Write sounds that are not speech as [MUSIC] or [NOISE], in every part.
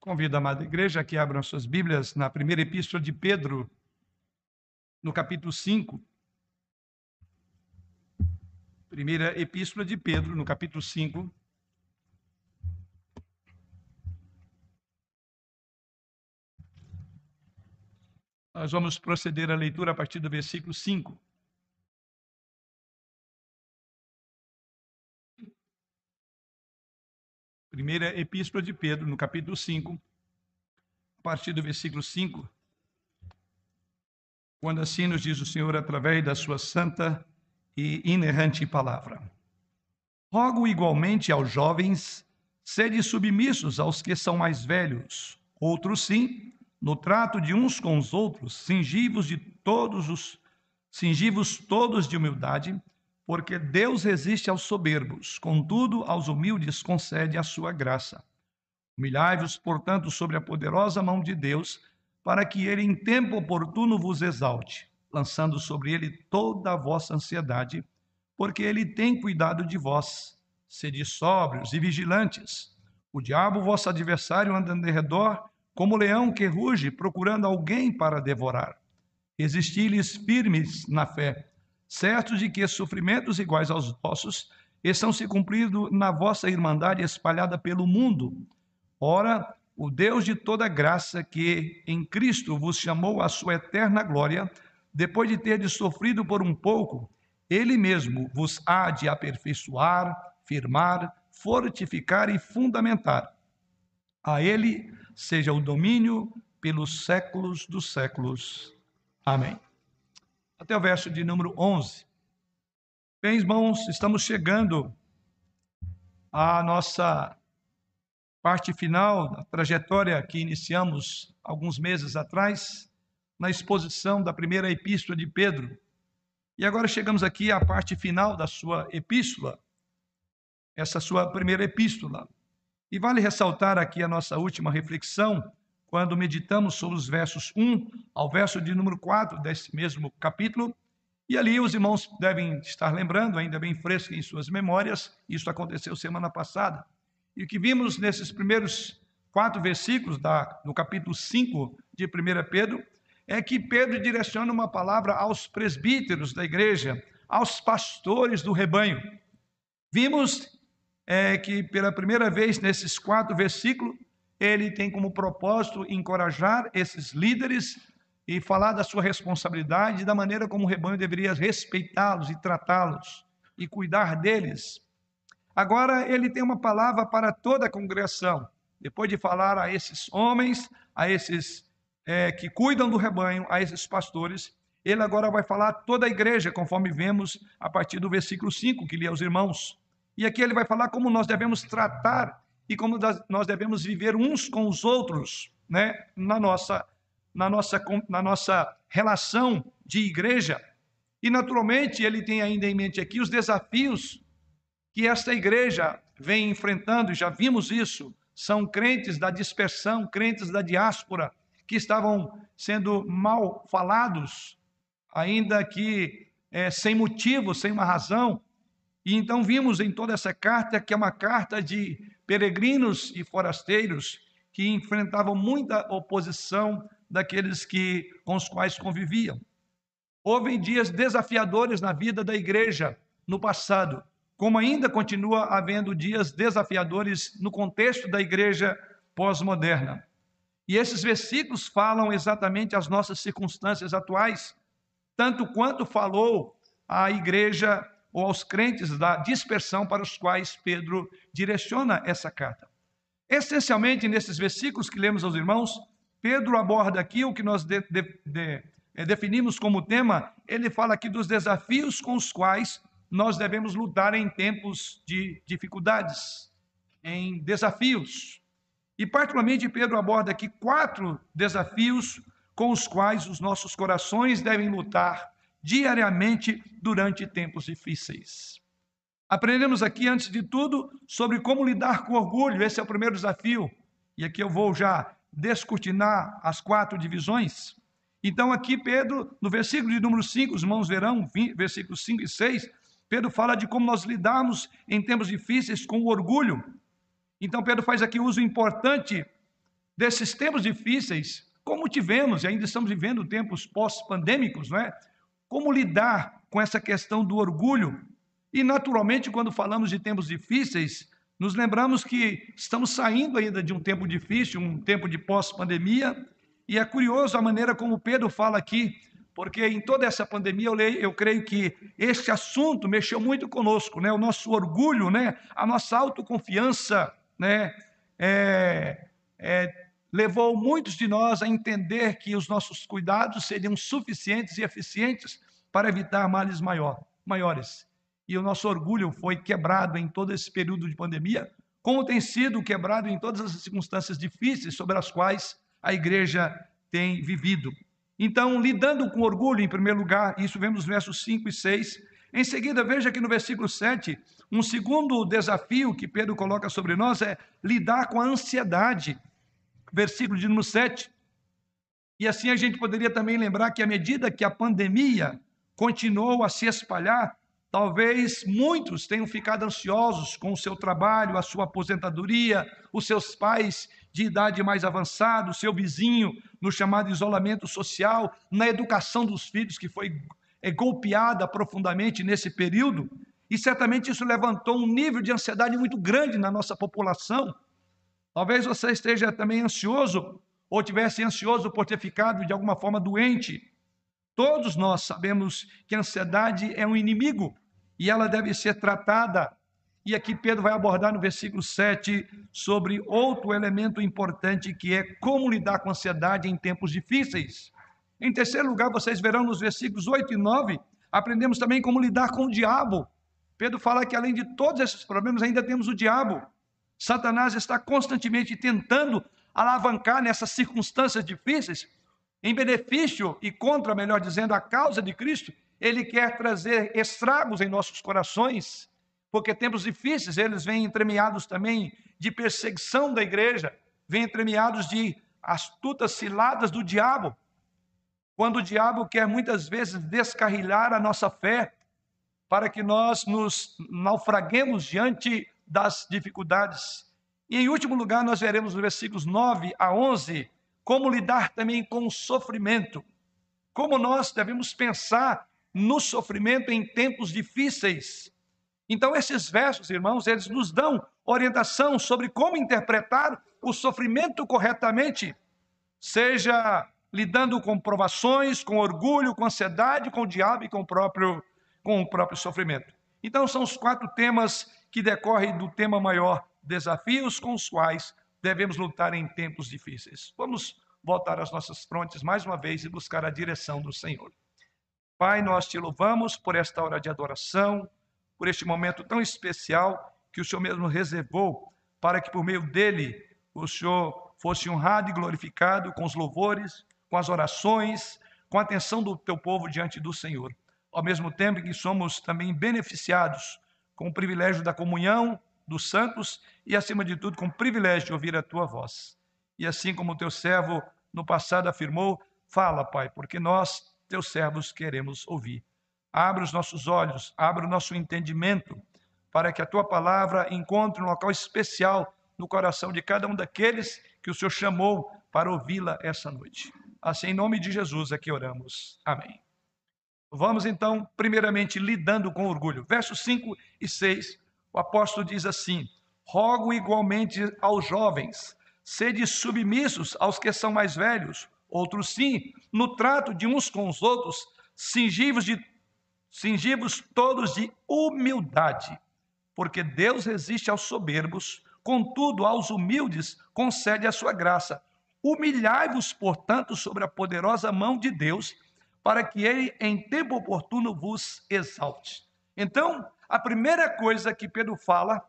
Convido a amada igreja que abram suas Bíblias na primeira epístola de Pedro, no capítulo 5. Primeira epístola de Pedro, no capítulo 5. Nós vamos proceder à leitura a partir do versículo 5. Primeira Epístola de Pedro, no capítulo 5, a partir do versículo 5, quando assim nos diz o Senhor através da sua santa e inerrante palavra. Rogo igualmente aos jovens, sede submissos aos que são mais velhos, outros sim, no trato de uns com os outros, cingivos de todos os cingivos todos de humildade, porque Deus resiste aos soberbos, contudo, aos humildes concede a sua graça. Humilhai-vos, portanto, sobre a poderosa mão de Deus, para que ele em tempo oportuno vos exalte, lançando sobre ele toda a vossa ansiedade, porque ele tem cuidado de vós. Sede sóbrios e vigilantes. O diabo, vosso adversário, anda em redor, como leão que ruge, procurando alguém para devorar. Resisti-lhes firmes na fé certos de que sofrimentos iguais aos vossos estão se cumprindo na vossa irmandade espalhada pelo mundo. Ora, o Deus de toda graça, que em Cristo vos chamou à sua eterna glória, depois de ter sofrido por um pouco, ele mesmo vos há de aperfeiçoar, firmar, fortificar e fundamentar. A ele seja o domínio pelos séculos dos séculos. Amém até o verso de número 11. Bem, irmãos, estamos chegando à nossa parte final da trajetória que iniciamos alguns meses atrás, na exposição da primeira epístola de Pedro. E agora chegamos aqui à parte final da sua epístola, essa sua primeira epístola. E vale ressaltar aqui a nossa última reflexão, quando meditamos sobre os versos 1 ao verso de número 4 desse mesmo capítulo. E ali os irmãos devem estar lembrando, ainda bem fresco em suas memórias, isso aconteceu semana passada. E o que vimos nesses primeiros quatro versículos da, do capítulo 5 de 1 Pedro é que Pedro direciona uma palavra aos presbíteros da igreja, aos pastores do rebanho. Vimos é, que pela primeira vez nesses quatro versículos, ele tem como propósito encorajar esses líderes e falar da sua responsabilidade da maneira como o rebanho deveria respeitá-los e tratá-los e cuidar deles. Agora ele tem uma palavra para toda a congregação. Depois de falar a esses homens, a esses é, que cuidam do rebanho, a esses pastores, ele agora vai falar a toda a igreja, conforme vemos a partir do versículo 5 que li aos irmãos. E aqui ele vai falar como nós devemos tratar e como nós devemos viver uns com os outros, né, na nossa na nossa na nossa relação de igreja. E naturalmente ele tem ainda em mente aqui os desafios que esta igreja vem enfrentando, já vimos isso, são crentes da dispersão, crentes da diáspora, que estavam sendo mal falados, ainda que é, sem motivo, sem uma razão. E então vimos em toda essa carta que é uma carta de peregrinos e forasteiros que enfrentavam muita oposição daqueles que com os quais conviviam. Houve dias desafiadores na vida da igreja no passado, como ainda continua havendo dias desafiadores no contexto da igreja pós-moderna. E esses versículos falam exatamente as nossas circunstâncias atuais, tanto quanto falou a igreja ou aos crentes da dispersão para os quais Pedro direciona essa carta. Essencialmente, nesses versículos que lemos aos irmãos, Pedro aborda aqui o que nós de, de, de, eh, definimos como tema, ele fala aqui dos desafios com os quais nós devemos lutar em tempos de dificuldades, em desafios. E, particularmente, Pedro aborda aqui quatro desafios com os quais os nossos corações devem lutar diariamente durante tempos difíceis. Aprendemos aqui, antes de tudo, sobre como lidar com orgulho. Esse é o primeiro desafio. E aqui eu vou já descortinar as quatro divisões. Então, aqui, Pedro, no versículo de número 5, os irmãos verão, versículos 5 e 6, Pedro fala de como nós lidamos em tempos difíceis com o orgulho. Então, Pedro faz aqui uso importante desses tempos difíceis, como tivemos e ainda estamos vivendo tempos pós-pandêmicos, não é? Como lidar com essa questão do orgulho? E, naturalmente, quando falamos de tempos difíceis, nos lembramos que estamos saindo ainda de um tempo difícil, um tempo de pós-pandemia, e é curioso a maneira como Pedro fala aqui, porque em toda essa pandemia eu, leio, eu creio que este assunto mexeu muito conosco, né? O nosso orgulho, né? A nossa autoconfiança, né? É, é, levou muitos de nós a entender que os nossos cuidados seriam suficientes e eficientes para evitar males maior, maiores. E o nosso orgulho foi quebrado em todo esse período de pandemia, como tem sido quebrado em todas as circunstâncias difíceis sobre as quais a igreja tem vivido. Então, lidando com orgulho, em primeiro lugar, isso vemos nos versos 5 e 6. Em seguida, veja que no versículo 7, um segundo desafio que Pedro coloca sobre nós é lidar com a ansiedade. Versículo de número 7. E assim a gente poderia também lembrar que, à medida que a pandemia continuou a se espalhar, Talvez muitos tenham ficado ansiosos com o seu trabalho, a sua aposentadoria, os seus pais de idade mais avançada, o seu vizinho no chamado isolamento social, na educação dos filhos, que foi é, golpeada profundamente nesse período. E certamente isso levantou um nível de ansiedade muito grande na nossa população. Talvez você esteja também ansioso, ou tivesse ansioso por ter ficado de alguma forma doente. Todos nós sabemos que a ansiedade é um inimigo e ela deve ser tratada. E aqui Pedro vai abordar no versículo 7 sobre outro elemento importante que é como lidar com a ansiedade em tempos difíceis. Em terceiro lugar, vocês verão nos versículos 8 e 9, aprendemos também como lidar com o diabo. Pedro fala que além de todos esses problemas, ainda temos o diabo. Satanás está constantemente tentando alavancar nessas circunstâncias difíceis, em benefício e contra, melhor dizendo, a causa de Cristo, ele quer trazer estragos em nossos corações, porque tempos difíceis, eles vêm entremeados também de perseguição da igreja, vêm entremeados de astutas ciladas do diabo, quando o diabo quer muitas vezes descarrilhar a nossa fé, para que nós nos naufraguemos diante das dificuldades. E em último lugar, nós veremos nos versículos 9 a 11 como lidar também com o sofrimento, como nós devemos pensar no sofrimento em tempos difíceis. Então, esses versos, irmãos, eles nos dão orientação sobre como interpretar o sofrimento corretamente, seja lidando com provações, com orgulho, com ansiedade, com o diabo e com o próprio, com o próprio sofrimento. Então, são os quatro temas que decorrem do tema maior, desafios com os quais devemos lutar em tempos difíceis. Vamos voltar às nossas frontes mais uma vez e buscar a direção do Senhor. Pai, nós te louvamos por esta hora de adoração, por este momento tão especial que o Senhor mesmo reservou para que por meio dele o Senhor fosse honrado e glorificado com os louvores, com as orações, com a atenção do teu povo diante do Senhor. Ao mesmo tempo que somos também beneficiados com o privilégio da comunhão dos santos e, acima de tudo, com o privilégio de ouvir a tua voz. E assim como o teu servo no passado afirmou, fala, Pai, porque nós teus servos queremos ouvir. Abre os nossos olhos, abre o nosso entendimento, para que a tua palavra encontre um local especial no coração de cada um daqueles que o Senhor chamou para ouvi-la essa noite. Assim, em nome de Jesus é que oramos. Amém. Vamos então, primeiramente, lidando com orgulho. Versos 5 e 6, o apóstolo diz assim: Rogo igualmente aos jovens, sede submissos aos que são mais velhos outros sim, no trato de uns com os outros, cingivos, de, cingivos todos de humildade, porque Deus resiste aos soberbos, contudo aos humildes concede a sua graça. Humilhai-vos, portanto, sobre a poderosa mão de Deus, para que ele em tempo oportuno vos exalte. Então, a primeira coisa que Pedro fala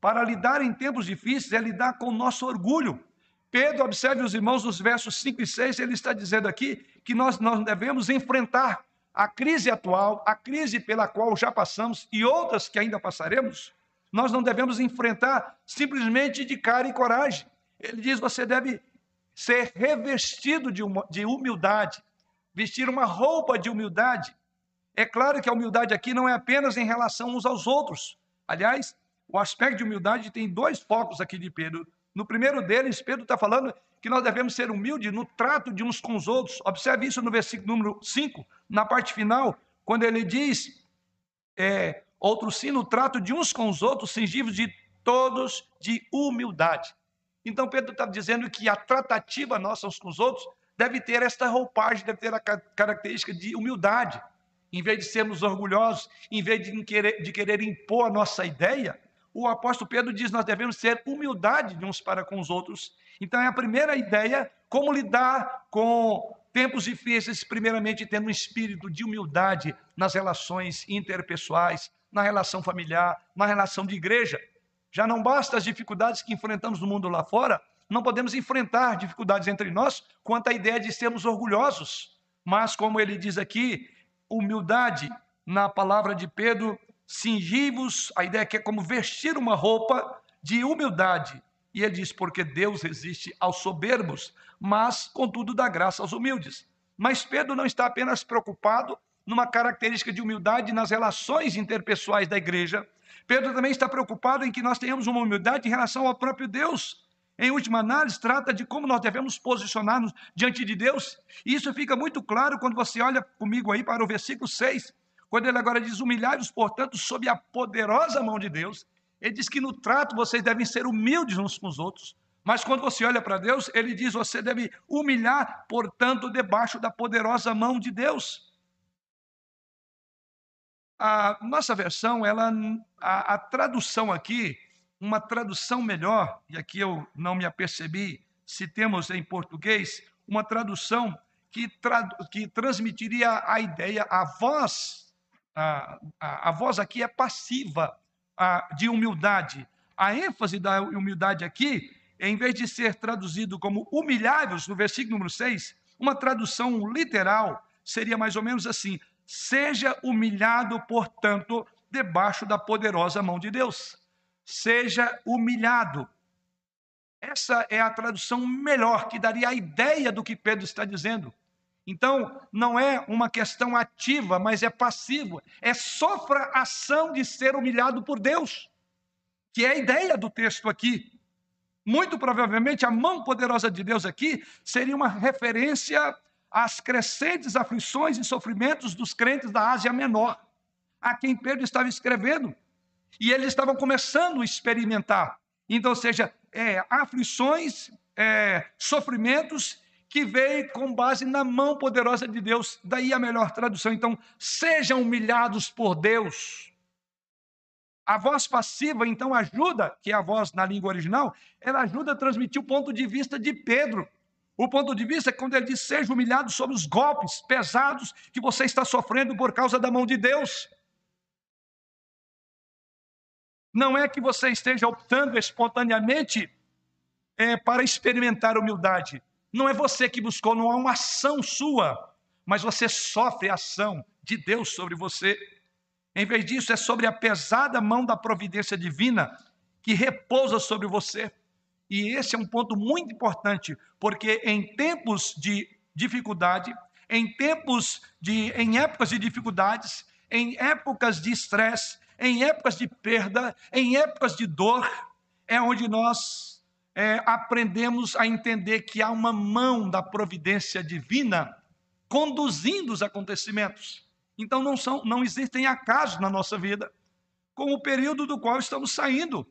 para lidar em tempos difíceis é lidar com o nosso orgulho. Pedro, observe os irmãos nos versos 5 e 6, ele está dizendo aqui que nós, nós devemos enfrentar a crise atual, a crise pela qual já passamos e outras que ainda passaremos. Nós não devemos enfrentar simplesmente de cara e coragem. Ele diz: você deve ser revestido de, de humildade, vestir uma roupa de humildade. É claro que a humildade aqui não é apenas em relação uns aos outros. Aliás, o aspecto de humildade tem dois focos aqui de Pedro No primeiro deles, Pedro está falando que nós devemos ser humildes no trato de uns com os outros. Observe isso no versículo número 5, na parte final, quando ele diz: é, outro sim, no trato de uns com os outros, cingivos de todos de humildade. Então, Pedro está dizendo que a tratativa nossa uns com os outros deve ter esta roupagem, deve ter a característica de humildade. Em vez de sermos orgulhosos, em vez de querer, de querer impor a nossa ideia, o apóstolo Pedro diz: nós devemos ter humildade de uns para com os outros. Então, é a primeira ideia, como lidar com tempos difíceis, primeiramente tendo um espírito de humildade nas relações interpessoais, na relação familiar, na relação de igreja. Já não basta as dificuldades que enfrentamos no mundo lá fora, não podemos enfrentar dificuldades entre nós quanto à ideia de sermos orgulhosos. Mas, como ele diz aqui, humildade, na palavra de Pedro, cingivos, a ideia que é como vestir uma roupa de humildade. E ele diz, porque Deus resiste aos soberbos, mas, contudo, dá graça aos humildes. Mas Pedro não está apenas preocupado numa característica de humildade nas relações interpessoais da igreja. Pedro também está preocupado em que nós tenhamos uma humildade em relação ao próprio Deus. Em última análise, trata de como nós devemos posicionar-nos diante de Deus. E isso fica muito claro quando você olha comigo aí para o versículo 6, quando ele agora diz: Humilhai-vos, portanto, sob a poderosa mão de Deus. Ele diz que no trato vocês devem ser humildes uns com os outros. Mas quando você olha para Deus, ele diz: você deve humilhar, portanto, debaixo da poderosa mão de Deus. A nossa versão, ela, a, a tradução aqui, uma tradução melhor, e aqui eu não me apercebi se temos em português, uma tradução que, trad, que transmitiria a ideia, a voz a, a, a voz aqui é passiva a, de humildade. A ênfase da humildade aqui, em vez de ser traduzido como humilháveis, no versículo número 6, uma tradução literal seria mais ou menos assim: seja humilhado, portanto, debaixo da poderosa mão de Deus. Seja humilhado. Essa é a tradução melhor, que daria a ideia do que Pedro está dizendo. Então, não é uma questão ativa, mas é passivo. É sofra ação de ser humilhado por Deus, que é a ideia do texto aqui. Muito provavelmente, a mão poderosa de Deus aqui seria uma referência às crescentes aflições e sofrimentos dos crentes da Ásia Menor, a quem Pedro estava escrevendo. E eles estavam começando a experimentar. Então, ou seja, é, aflições, é, sofrimentos que veio com base na mão poderosa de Deus. Daí a melhor tradução. Então, sejam humilhados por Deus. A voz passiva, então, ajuda, que é a voz na língua original, ela ajuda a transmitir o ponto de vista de Pedro. O ponto de vista é quando ele diz: seja humilhado sobre os golpes pesados que você está sofrendo por causa da mão de Deus. Não é que você esteja optando espontaneamente é, para experimentar humildade. Não é você que buscou, não há uma ação sua, mas você sofre a ação de Deus sobre você. Em vez disso, é sobre a pesada mão da providência divina que repousa sobre você. E esse é um ponto muito importante, porque em tempos de dificuldade, em tempos de em épocas de dificuldades, em épocas de estresse, em épocas de perda, em épocas de dor, é onde nós é, aprendemos a entender que há uma mão da providência divina conduzindo os acontecimentos. Então não, são, não existem acasos na nossa vida, como o período do qual estamos saindo.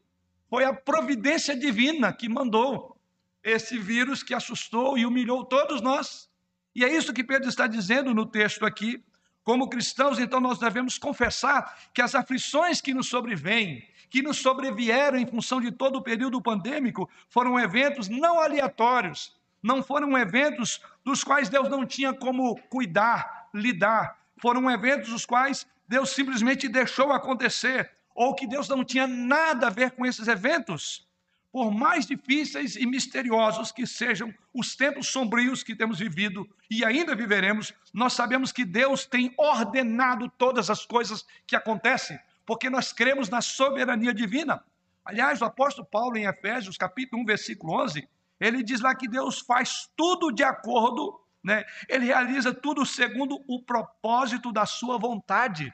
Foi a providência divina que mandou esse vírus que assustou e humilhou todos nós. E é isso que Pedro está dizendo no texto aqui. Como cristãos, então, nós devemos confessar que as aflições que nos sobrevêm, que nos sobrevieram em função de todo o período pandêmico foram eventos não aleatórios, não foram eventos dos quais Deus não tinha como cuidar, lidar, foram eventos dos quais Deus simplesmente deixou acontecer, ou que Deus não tinha nada a ver com esses eventos. Por mais difíceis e misteriosos que sejam os tempos sombrios que temos vivido e ainda viveremos, nós sabemos que Deus tem ordenado todas as coisas que acontecem porque nós cremos na soberania divina. Aliás, o apóstolo Paulo, em Efésios, capítulo 1, versículo 11, ele diz lá que Deus faz tudo de acordo, né? ele realiza tudo segundo o propósito da sua vontade.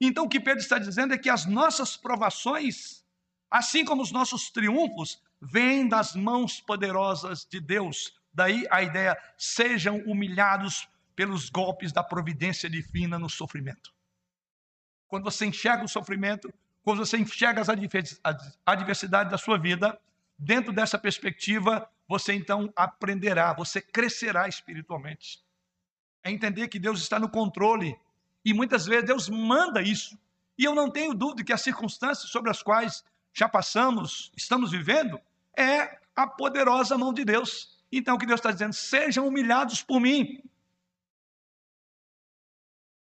Então, o que Pedro está dizendo é que as nossas provações assim como os nossos triunfos vêm das mãos poderosas de Deus. Daí a ideia: sejam humilhados pelos golpes da providência divina no sofrimento. Quando você enxerga o sofrimento, quando você enxerga as adversidades da sua vida, dentro dessa perspectiva, você então aprenderá, você crescerá espiritualmente. É entender que Deus está no controle e muitas vezes Deus manda isso. E eu não tenho dúvida que as circunstâncias sobre as quais já passamos, estamos vivendo, é a poderosa mão de Deus. Então, o que Deus está dizendo? Sejam humilhados por mim.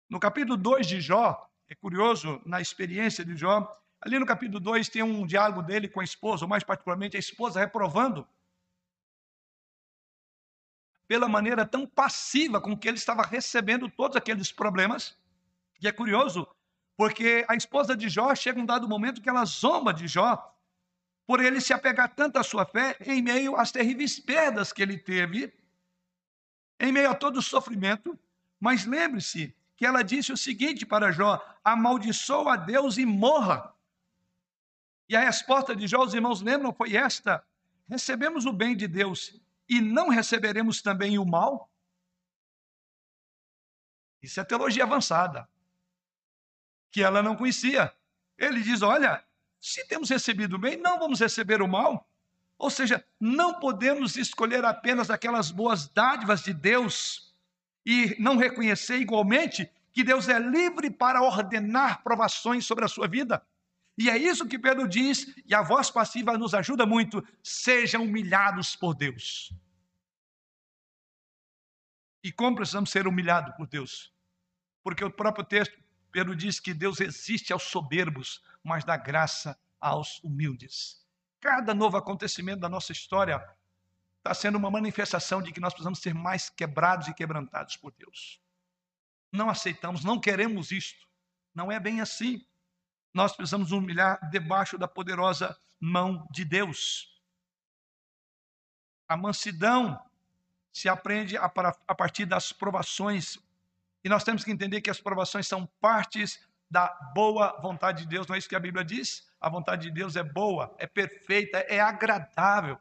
No capítulo 2 de Jó, é curioso, na experiência de Jó, ali no capítulo 2 tem um diálogo dele com a esposa, ou mais particularmente a esposa reprovando pela maneira tão passiva com que ele estava recebendo todos aqueles problemas. E é curioso, porque a esposa de Jó chega um dado momento que ela zomba de Jó por ele se apegar tanto à sua fé em meio às terríveis perdas que ele teve, em meio a todo o sofrimento. Mas lembre-se que ela disse o seguinte para Jó: amaldiçoa a Deus e morra. E a resposta de Jó, os irmãos lembram, foi esta: recebemos o bem de Deus e não receberemos também o mal? Isso é teologia avançada, que ela não conhecia. Ele diz: olha, se temos recebido o bem, não vamos receber o mal. Ou seja, não podemos escolher apenas aquelas boas dádivas de Deus e não reconhecer igualmente que Deus é livre para ordenar provações sobre a sua vida. E é isso que Pedro diz, e a voz passiva nos ajuda muito: sejam humilhados por Deus. E como precisamos ser humilhados por Deus? Porque o próprio texto, Pedro diz que Deus resiste aos soberbos, mas dá graça aos humildes. Cada novo acontecimento da nossa história está sendo uma manifestação de que nós precisamos ser mais quebrados e quebrantados por Deus. Não aceitamos, não queremos isto. Não é bem assim. Nós precisamos humilhar debaixo da poderosa mão de Deus. A mansidão se aprende a, partir das provações. E nós temos que entender que as provações são partes da boa vontade de Deus. Não é isso que a Bíblia diz? A vontade de Deus é boa, é perfeita, é agradável.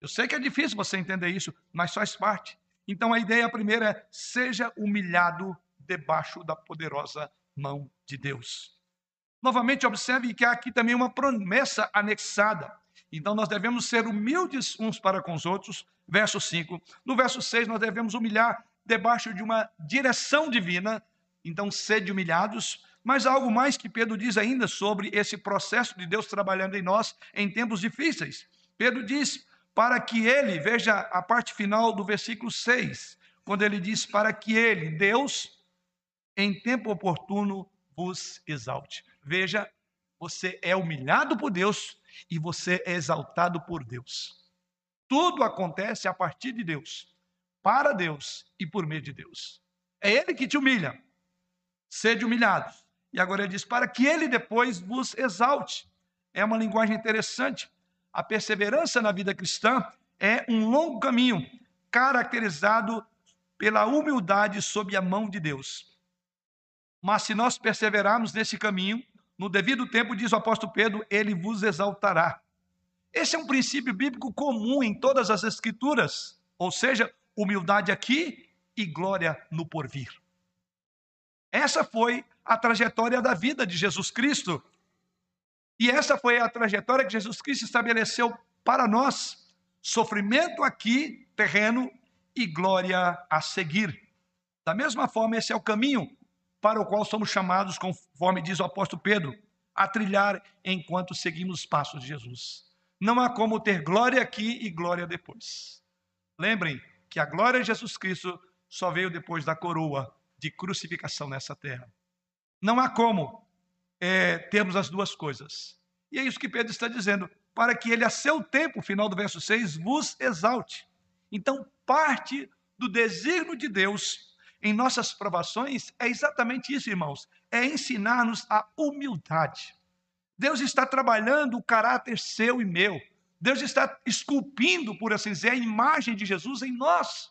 Eu sei que é difícil você entender isso, mas faz parte. Então a ideia primeira é: seja humilhado debaixo da poderosa mão de Deus. Novamente, observe que há aqui também uma promessa anexada. Então nós devemos ser humildes uns para com os outros. Verso 5. No verso 6, nós devemos humilhar debaixo de uma direção divina. Então, sede humilhados. Mas algo mais que Pedro diz ainda sobre esse processo de Deus trabalhando em nós em tempos difíceis. Pedro diz: para que ele, veja a parte final do versículo 6, quando ele diz: para que ele, Deus, em tempo oportuno, vos exalte. Veja, você é humilhado por Deus e você é exaltado por Deus. Tudo acontece a partir de Deus, para Deus e por meio de Deus. É Ele que te humilha. Sede humilhados. E agora ele diz: para que Ele depois vos exalte. É uma linguagem interessante. A perseverança na vida cristã é um longo caminho, caracterizado pela humildade sob a mão de Deus. Mas se nós perseverarmos nesse caminho, no devido tempo, diz o apóstolo Pedro, ele vos exaltará. Esse é um princípio bíblico comum em todas as escrituras, ou seja, humildade aqui e glória no porvir. Essa foi a trajetória da vida de Jesus Cristo. E essa foi a trajetória que Jesus Cristo estabeleceu para nós: sofrimento aqui, terreno, e glória a seguir. Da mesma forma, esse é o caminho para o qual somos chamados, conforme diz o apóstolo Pedro, a trilhar enquanto seguimos os passos de Jesus. Não há como ter glória aqui e glória depois. Lembrem que a glória de Jesus Cristo só veio depois da coroa de crucificação nessa terra. Não há como é, termos as duas coisas. E é isso que Pedro está dizendo, para que ele, a seu tempo, final do verso 6, vos exalte. Então, parte do desígnio de Deus em nossas provações é exatamente isso, irmãos: é ensinar-nos a humildade. Deus está trabalhando o caráter seu e meu. Deus está esculpindo, por assim dizer, a imagem de Jesus em nós.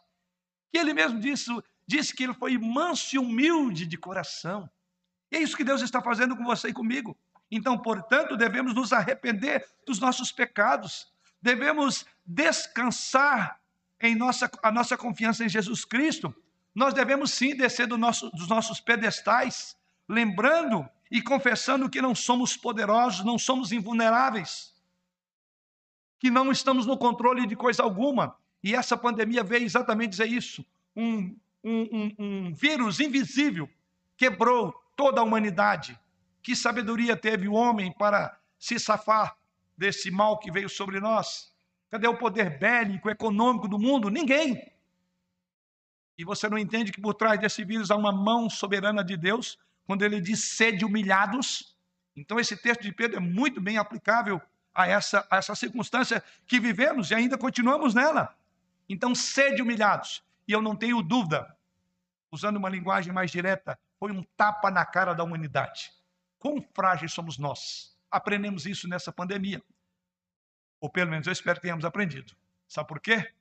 E ele mesmo disse, disse que ele foi manso e humilde de coração. E é isso que Deus está fazendo com você e comigo. Então, portanto, devemos nos arrepender dos nossos pecados, devemos descansar em nossa, a nossa confiança em Jesus Cristo. Nós devemos sim descer do nosso, dos nossos pedestais, lembrando e confessando que não somos poderosos, não somos invulneráveis, que não estamos no controle de coisa alguma. E essa pandemia veio exatamente dizer isso. Um, um, um, um vírus invisível quebrou toda a humanidade. Que sabedoria teve o homem para se safar desse mal que veio sobre nós? Cadê o poder bélico, econômico do mundo? Ninguém. E você não entende que por trás desse vírus há uma mão soberana de Deus, quando ele diz sede humilhados? Então, esse texto de Pedro é muito bem aplicável a essa, a essa circunstância que vivemos e ainda continuamos nela. Então, sede humilhados. E eu não tenho dúvida, usando uma linguagem mais direta, foi um tapa na cara da humanidade. Quão frágeis somos nós. Aprendemos isso nessa pandemia. Ou pelo menos eu espero que tenhamos aprendido. Sabe por quê?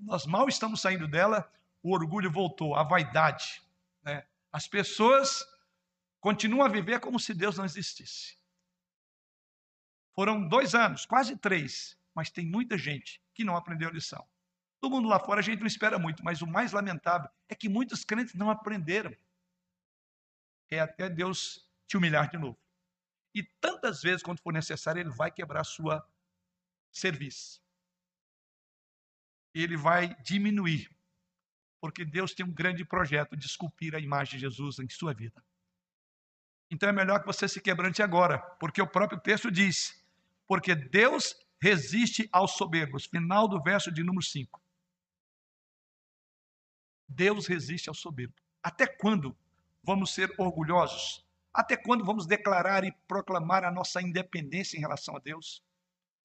Nós mal estamos saindo dela, o orgulho voltou, a vaidade. Né? As pessoas continuam a viver como se Deus não existisse. Foram dois anos, quase três, mas tem muita gente que não aprendeu a lição. Do mundo lá fora a gente não espera muito, mas o mais lamentável é que muitos crentes não aprenderam. É até Deus te humilhar de novo. E tantas vezes, quando for necessário, ele vai quebrar sua serviço. Ele vai diminuir, porque Deus tem um grande projeto de esculpir a imagem de Jesus em sua vida. Então é melhor que você se quebrante agora, porque o próprio texto diz: porque Deus resiste aos soberbos. Final do verso de número 5. Deus resiste ao soberbo. Até quando vamos ser orgulhosos? Até quando vamos declarar e proclamar a nossa independência em relação a Deus?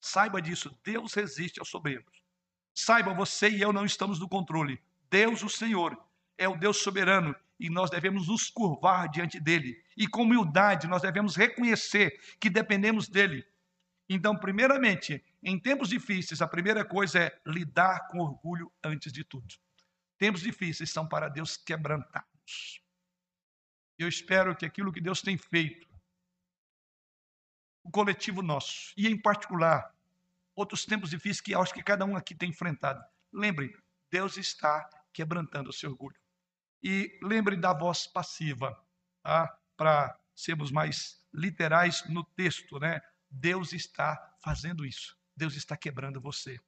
Saiba disso, Deus resiste aos soberbos. Saiba, você e eu não estamos no controle. Deus, o Senhor, é o Deus soberano e nós devemos nos curvar diante dele. E com humildade, nós devemos reconhecer que dependemos dele. Então, primeiramente, em tempos difíceis, a primeira coisa é lidar com orgulho antes de tudo. Tempos difíceis são para Deus quebrantar-nos. Eu espero que aquilo que Deus tem feito, o coletivo nosso, e em particular, outros tempos difíceis que acho que cada um aqui tem enfrentado. Lembre, Deus está quebrantando o seu orgulho. E lembre da voz passiva, tá? para sermos mais literais no texto, né? Deus está fazendo isso. Deus está quebrando você.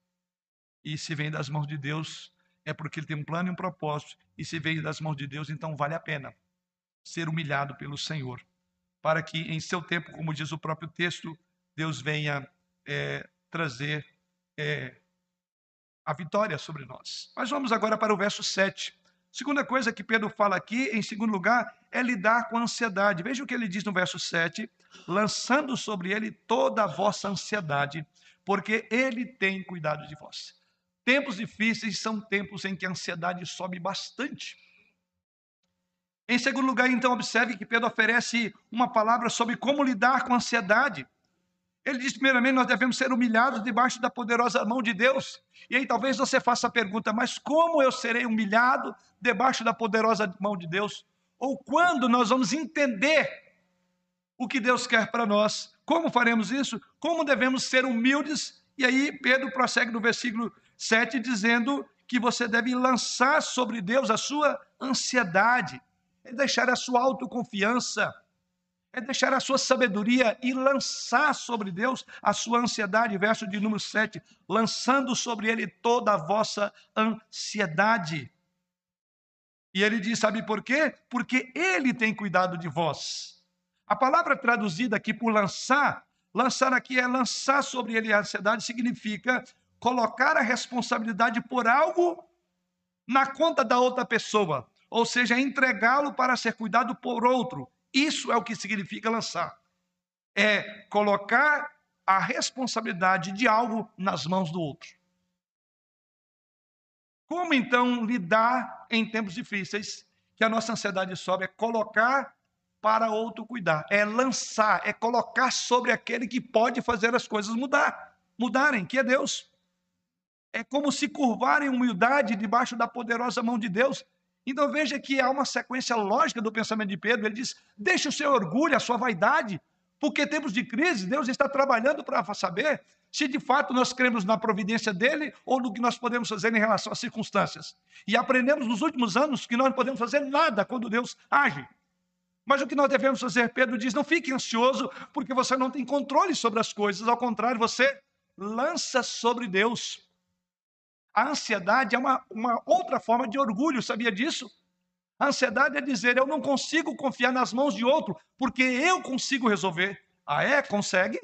E se vem das mãos de Deus, é porque ele tem um plano e um propósito. E se vem das mãos de Deus, então vale a pena ser humilhado pelo Senhor, para que em seu tempo, como diz o próprio texto, Deus venha é, trazer é, a vitória sobre nós. Mas vamos agora para o verso 7. Segunda coisa que Pedro fala aqui, em segundo lugar, é lidar com a ansiedade. Veja o que ele diz no verso 7: lançando sobre ele toda a vossa ansiedade, porque ele tem cuidado de vós. Tempos difíceis são tempos em que a ansiedade sobe bastante. Em segundo lugar, então, observe que Pedro oferece uma palavra sobre como lidar com a ansiedade. Ele diz, primeiramente, nós devemos ser humilhados debaixo da poderosa mão de Deus. E aí talvez você faça a pergunta, mas como eu serei humilhado debaixo da poderosa mão de Deus? Ou quando nós vamos entender o que Deus quer para nós? Como faremos isso? Como devemos ser humildes? E aí Pedro prossegue no versículo 7 dizendo que você deve lançar sobre Deus a sua ansiedade deixar a sua autoconfiança, é deixar a sua sabedoria e lançar sobre Deus a sua ansiedade. Verso de número 7: lançando sobre Ele toda a vossa ansiedade. E ele diz: sabe por quê? Porque Ele tem cuidado de vós. A palavra traduzida aqui por lançar, lançar aqui é lançar sobre Ele a ansiedade, significa colocar a responsabilidade por algo na conta da outra pessoa ou seja, entregá-lo para ser cuidado por outro. Isso é o que significa lançar. É colocar a responsabilidade de algo nas mãos do outro. Como então lidar em tempos difíceis que a nossa ansiedade sobe? É colocar para outro cuidar, é lançar, é colocar sobre aquele que pode fazer as coisas mudar, mudarem, que é Deus. É como se curvar em humildade debaixo da poderosa mão de Deus então veja que há uma sequência lógica do pensamento de Pedro. Ele diz: deixe o seu orgulho, a sua vaidade, Porque tempos de crise, Deus está trabalhando para saber se de fato nós cremos na providência dele ou no que nós podemos fazer em relação às circunstâncias. E aprendemos nos últimos anos que nós não podemos fazer nada quando Deus age. Mas o que nós devemos fazer? Pedro diz: não fique ansioso, porque você não tem controle sobre as coisas, ao contrário, você lança sobre Deus. A ansiedade é uma, uma outra forma de orgulho, sabia disso? A ansiedade é dizer: eu não consigo confiar nas mãos de outro, porque eu consigo resolver. Ah, é? Consegue?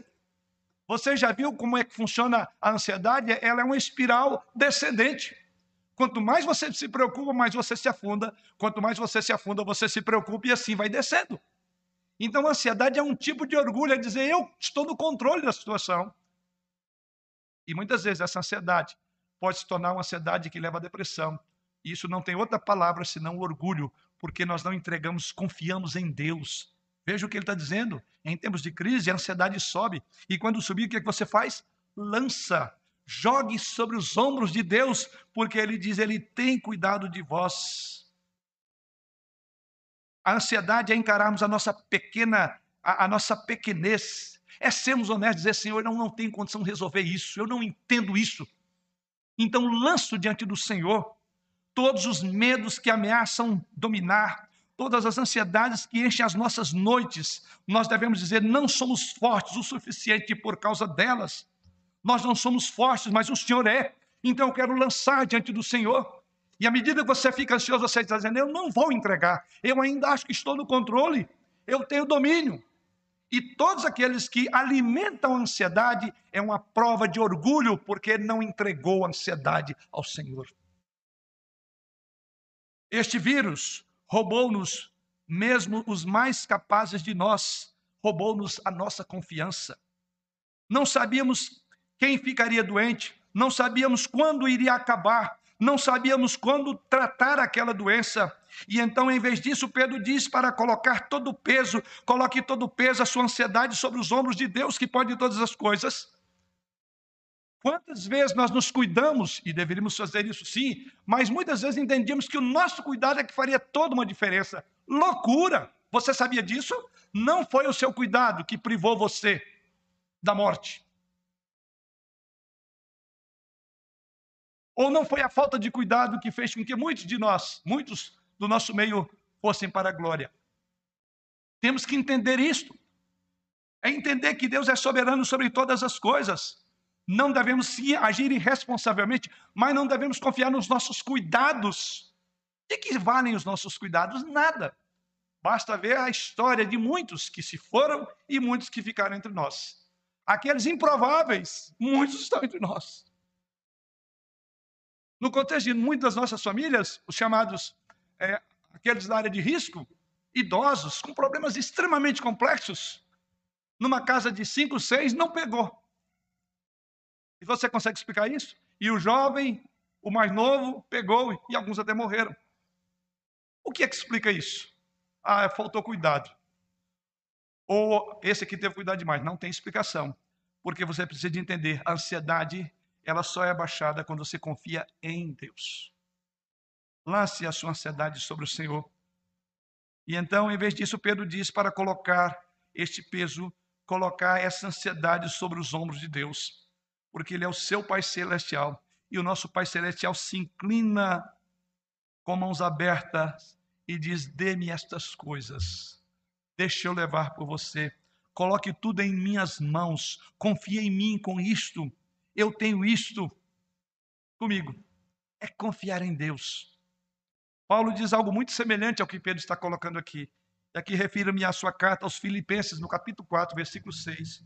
Você já viu como é que funciona a ansiedade? Ela é uma espiral descendente. Quanto mais você se preocupa, mais você se afunda. Quanto mais você se afunda, você se preocupa e assim vai descendo. Então, a ansiedade é um tipo de orgulho, é dizer eu estou no controle da situação. E muitas vezes essa ansiedade pode se tornar uma ansiedade que leva à depressão. E isso não tem outra palavra senão orgulho, porque nós não entregamos, confiamos em Deus. Veja o que ele está dizendo. Em tempos de crise, a ansiedade sobe. E quando subir, o que, é que você faz? Lança. Jogue sobre os ombros de Deus, porque ele diz: Ele tem cuidado de vós. A ansiedade é encararmos a nossa pequena, a, a nossa pequenez. É sermos honestos, dizer: Senhor, eu não, não tenho condição de resolver isso, eu não entendo isso. Então lanço diante do Senhor todos os medos que ameaçam dominar, todas as ansiedades que enchem as nossas noites. Nós devemos dizer: não somos fortes o suficiente por causa delas. Nós não somos fortes, mas o Senhor é. Então eu quero lançar diante do Senhor. E à medida que você fica ansioso, você está dizendo: eu não vou entregar, eu ainda acho que estou no controle, eu tenho domínio. E todos aqueles que alimentam a ansiedade é uma prova de orgulho, porque não entregou a ansiedade ao Senhor. Este vírus roubou-nos, mesmo os mais capazes de nós, roubou-nos a nossa confiança. Não sabíamos quem ficaria doente, não sabíamos quando iria acabar, não sabíamos quando tratar aquela doença. E então, em vez disso, Pedro diz para colocar todo o peso, coloque todo o peso, a sua ansiedade sobre os ombros de Deus, que pode todas as coisas. Quantas vezes nós nos cuidamos, e deveríamos fazer isso sim, mas muitas vezes entendíamos que o nosso cuidado é que faria toda uma diferença. Loucura! Você sabia disso? Não foi o seu cuidado que privou você da morte. Ou não foi a falta de cuidado que fez com que muitos de nós, muitos do nosso meio, fossem para a glória? Temos que entender isto. É entender que Deus é soberano sobre todas as coisas. Não devemos sim agir irresponsavelmente, mas não devemos confiar nos nossos cuidados. De que valem os nossos cuidados? Nada. Basta ver a história de muitos que se foram e muitos que ficaram entre nós. Aqueles improváveis, muitos estão entre nós. No contexto de muitas das nossas famílias, os chamados é, aqueles da área de risco, idosos com problemas extremamente complexos, numa casa de cinco, seis, não pegou. E você consegue explicar isso? E o jovem, o mais novo, pegou e alguns até morreram. O que é que explica isso? Ah, faltou cuidado. Ou esse aqui teve cuidado demais. Não tem explicação. Porque você precisa de entender, a ansiedade, ela só é abaixada quando você confia em Deus. Lance a sua ansiedade sobre o Senhor. E então, em vez disso, Pedro diz para colocar este peso, colocar essa ansiedade sobre os ombros de Deus porque Ele é o seu Pai Celestial. E o nosso Pai Celestial se inclina com mãos abertas e diz: Dê-me estas coisas, deixe eu levar por você. Coloque tudo em minhas mãos, confie em mim com isto. Eu tenho isto comigo. É confiar em Deus. Paulo diz algo muito semelhante ao que Pedro está colocando aqui. E aqui refiro-me à sua carta aos Filipenses, no capítulo 4, versículo 6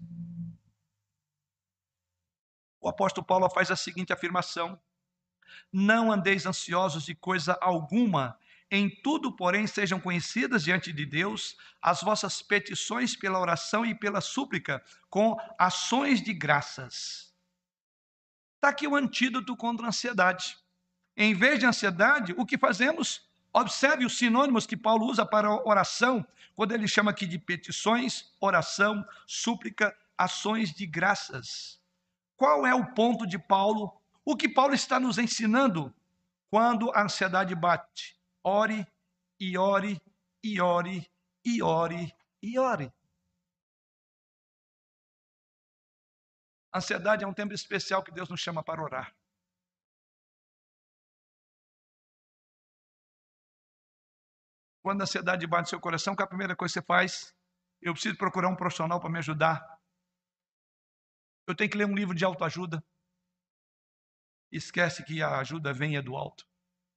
o apóstolo Paulo faz a seguinte afirmação: Não andeis ansiosos de coisa alguma, em tudo, porém, sejam conhecidas diante de Deus as vossas petições pela oração e pela súplica, com ações de graças. Está aqui o antídoto contra a ansiedade. Em vez de ansiedade, o que fazemos? Observe os sinônimos que Paulo usa para oração, quando ele chama aqui de petições, oração, súplica, ações de graças. Qual é o ponto de Paulo? O que Paulo está nos ensinando quando a ansiedade bate? Ore e ore e ore e ore e ore. Ansiedade é um tempo especial que Deus nos chama para orar. Quando a ansiedade bate no seu coração, qual é a primeira coisa que você faz? Eu preciso procurar um profissional para me ajudar. Eu tenho que ler um livro de autoajuda. Esquece que a ajuda venha do alto.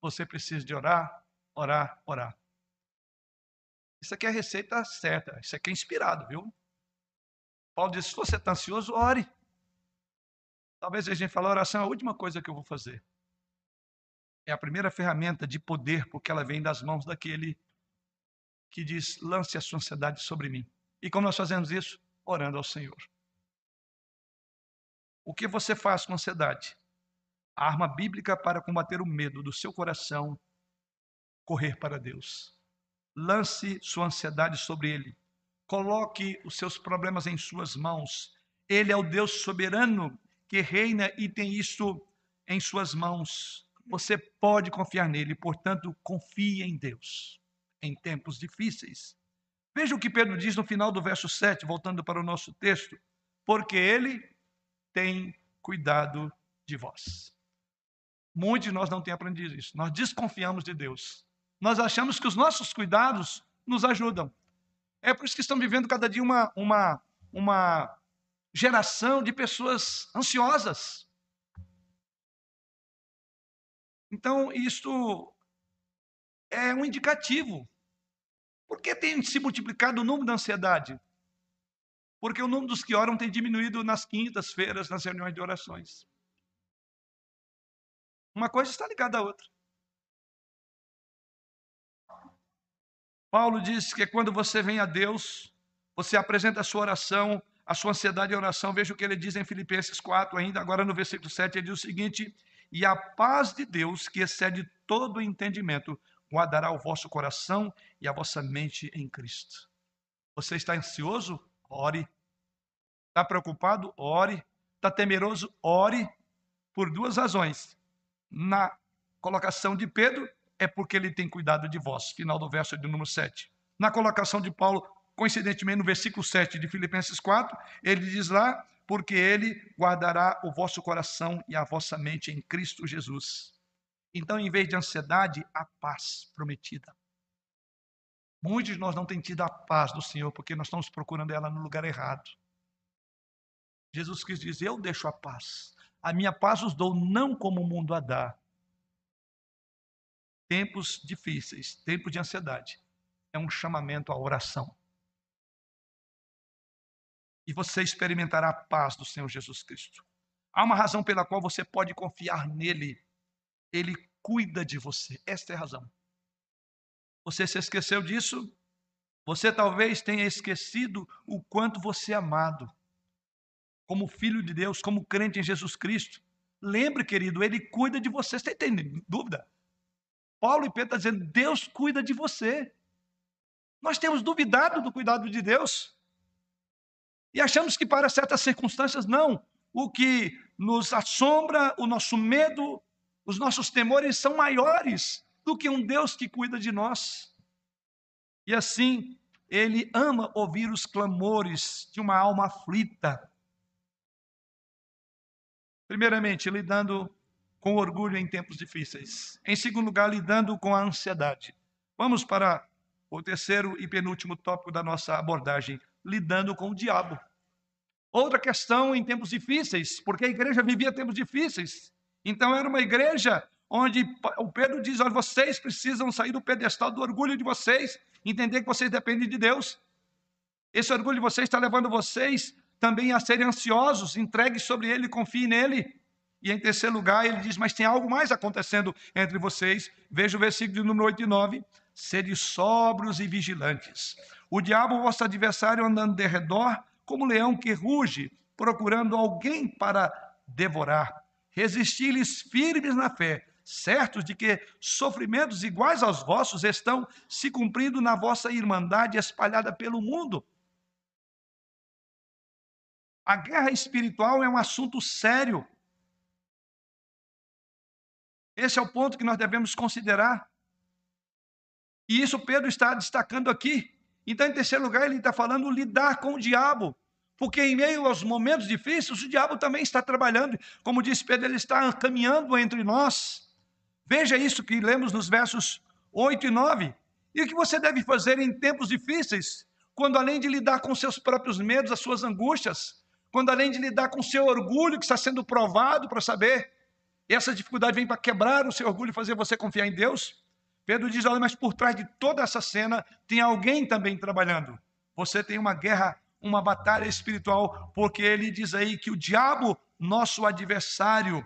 Você precisa de orar, orar, orar. Isso aqui é a receita certa. Isso aqui é inspirado, viu? Paulo diz: se você está ansioso, ore. Talvez a gente fale, a oração é a última coisa que eu vou fazer. É a primeira ferramenta de poder, porque ela vem das mãos daquele que diz: lance a sua ansiedade sobre mim. E como nós fazemos isso? Orando ao Senhor. O que você faz com ansiedade? A arma bíblica para combater o medo do seu coração, correr para Deus. Lance sua ansiedade sobre Ele. Coloque os seus problemas em suas mãos. Ele é o Deus soberano que reina e tem isso em suas mãos. Você pode confiar nele, portanto, confie em Deus em tempos difíceis. Veja o que Pedro diz no final do verso 7, voltando para o nosso texto: porque ele tem cuidado de vós. Muitos de nós não têm aprendido isso. Nós desconfiamos de Deus. Nós achamos que os nossos cuidados nos ajudam. É por isso que estamos vivendo cada dia uma, uma, uma geração de pessoas ansiosas. Então, isto é um indicativo. Por que tem se multiplicado o número da ansiedade? Porque o número dos que oram tem diminuído nas quintas-feiras, nas reuniões de orações. Uma coisa está ligada à outra. Paulo diz que quando você vem a Deus, você apresenta a sua oração, a sua ansiedade e oração. Veja o que ele diz em Filipenses 4, ainda agora no versículo 7, ele diz o seguinte: E a paz de Deus, que excede todo o entendimento, guardará o vosso coração e a vossa mente em Cristo. Você está ansioso? Ore. Está preocupado? Ore. Está temeroso? Ore. Por duas razões. Na colocação de Pedro, é porque ele tem cuidado de vós. Final do verso de número 7. Na colocação de Paulo, coincidentemente no versículo 7 de Filipenses 4, ele diz lá: porque ele guardará o vosso coração e a vossa mente em Cristo Jesus. Então, em vez de ansiedade, a paz prometida. Muitos de nós não têm tido a paz do Senhor porque nós estamos procurando ela no lugar errado. Jesus quis dizer: Eu deixo a paz. A minha paz os dou não como o mundo a dá, tempos difíceis, tempos de ansiedade, é um chamamento à oração. E você experimentará a paz do Senhor Jesus Cristo. Há uma razão pela qual você pode confiar nele. Ele cuida de você. Esta é a razão. Você se esqueceu disso? Você talvez tenha esquecido o quanto você é amado. Como filho de Deus, como crente em Jesus Cristo. Lembre, querido, ele cuida de você. Você tem dúvida? Paulo e Pedro estão dizendo: Deus cuida de você. Nós temos duvidado do cuidado de Deus e achamos que para certas circunstâncias não. O que nos assombra, o nosso medo, os nossos temores são maiores do que um Deus que cuida de nós. E assim, ele ama ouvir os clamores de uma alma aflita. Primeiramente, lidando com orgulho em tempos difíceis. Em segundo lugar, lidando com a ansiedade. Vamos para o terceiro e penúltimo tópico da nossa abordagem: lidando com o diabo. Outra questão em tempos difíceis, porque a igreja vivia tempos difíceis. Então, era uma igreja onde o Pedro diz: olha, vocês precisam sair do pedestal do orgulho de vocês, entender que vocês dependem de Deus. Esse orgulho de vocês está levando vocês também a serem ansiosos, entregues sobre ele, confiem nele. E em terceiro lugar, ele diz: Mas tem algo mais acontecendo entre vocês. Veja o versículo número 8 e 9. Sede sóbrios e vigilantes. O diabo, vosso adversário, andando de redor, como leão que ruge, procurando alguém para devorar. Resisti-lhes firmes na fé, certos de que sofrimentos iguais aos vossos estão se cumprindo na vossa irmandade espalhada pelo mundo. A guerra espiritual é um assunto sério esse é o ponto que nós devemos considerar. E isso Pedro está destacando aqui. Então, em terceiro lugar, ele está falando lidar com o diabo. Porque em meio aos momentos difíceis, o diabo também está trabalhando. Como disse Pedro, ele está caminhando entre nós. Veja isso que lemos nos versos 8 e 9. E o que você deve fazer em tempos difíceis, quando além de lidar com seus próprios medos, as suas angústias, quando além de lidar com seu orgulho que está sendo provado para saber, essa dificuldade vem para quebrar o seu orgulho e fazer você confiar em Deus. Pedro diz: olha, mas por trás de toda essa cena tem alguém também trabalhando. Você tem uma guerra uma batalha espiritual, porque ele diz aí que o diabo, nosso adversário,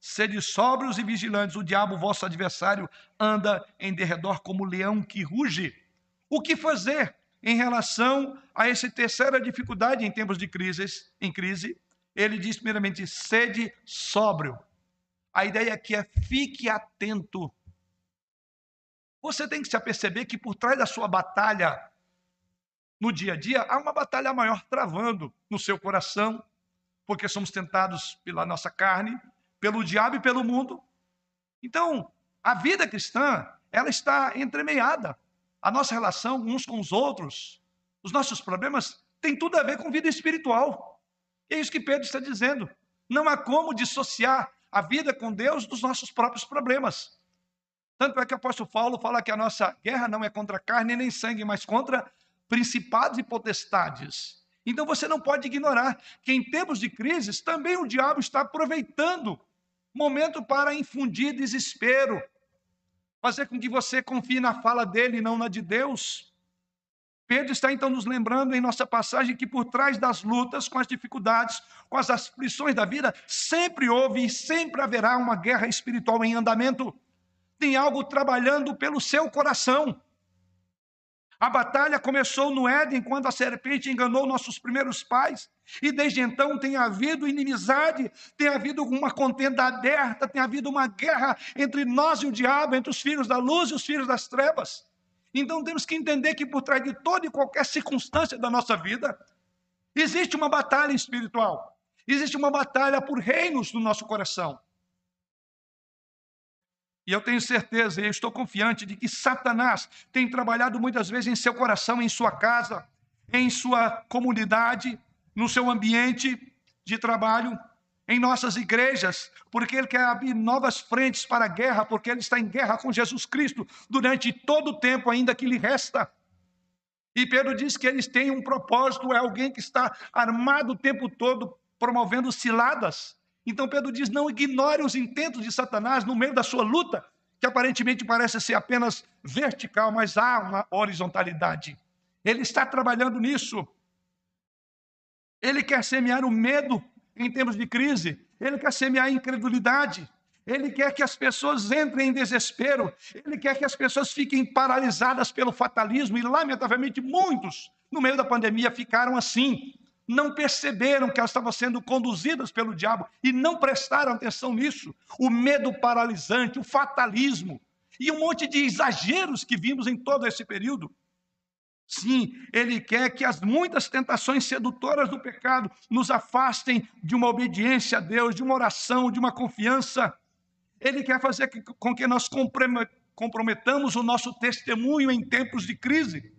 sede sóbrios e vigilantes, o diabo, vosso adversário, anda em derredor como leão que ruge. O que fazer em relação a essa terceira dificuldade em tempos de crises, em crise? Ele diz primeiramente, sede sóbrio. A ideia aqui é fique atento. Você tem que se aperceber que por trás da sua batalha no dia a dia, há uma batalha maior travando no seu coração, porque somos tentados pela nossa carne, pelo diabo e pelo mundo. Então, a vida cristã, ela está entremeada. A nossa relação uns com os outros, os nossos problemas, tem tudo a ver com vida espiritual. É isso que Pedro está dizendo. Não há como dissociar a vida com Deus dos nossos próprios problemas. Tanto é que o apóstolo Paulo fala que a nossa guerra não é contra carne nem sangue, mas contra principados e potestades. Então você não pode ignorar que em tempos de crises também o diabo está aproveitando momento para infundir desespero, fazer com que você confie na fala dele e não na de Deus. Pedro está então nos lembrando em nossa passagem que por trás das lutas, com as dificuldades, com as aflições da vida, sempre houve e sempre haverá uma guerra espiritual em andamento. Tem algo trabalhando pelo seu coração. A batalha começou no Éden, quando a serpente enganou nossos primeiros pais. E desde então tem havido inimizade, tem havido uma contenda aberta, tem havido uma guerra entre nós e o diabo, entre os filhos da luz e os filhos das trevas. Então temos que entender que por trás de toda e qualquer circunstância da nossa vida, existe uma batalha espiritual, existe uma batalha por reinos no nosso coração. E eu tenho certeza, e estou confiante de que Satanás tem trabalhado muitas vezes em seu coração, em sua casa, em sua comunidade, no seu ambiente de trabalho, em nossas igrejas, porque ele quer abrir novas frentes para a guerra, porque ele está em guerra com Jesus Cristo durante todo o tempo ainda que lhe resta. E Pedro diz que eles têm um propósito, é alguém que está armado o tempo todo promovendo ciladas, então Pedro diz: não ignore os intentos de Satanás no meio da sua luta, que aparentemente parece ser apenas vertical, mas há uma horizontalidade. Ele está trabalhando nisso. Ele quer semear o medo em tempos de crise, ele quer semear a incredulidade, ele quer que as pessoas entrem em desespero, ele quer que as pessoas fiquem paralisadas pelo fatalismo, e lamentavelmente muitos, no meio da pandemia, ficaram assim não perceberam que elas estavam sendo conduzidas pelo diabo e não prestaram atenção nisso. O medo paralisante, o fatalismo e um monte de exageros que vimos em todo esse período. Sim, ele quer que as muitas tentações sedutoras do pecado nos afastem de uma obediência a Deus, de uma oração, de uma confiança. Ele quer fazer com que nós comprometamos o nosso testemunho em tempos de crise.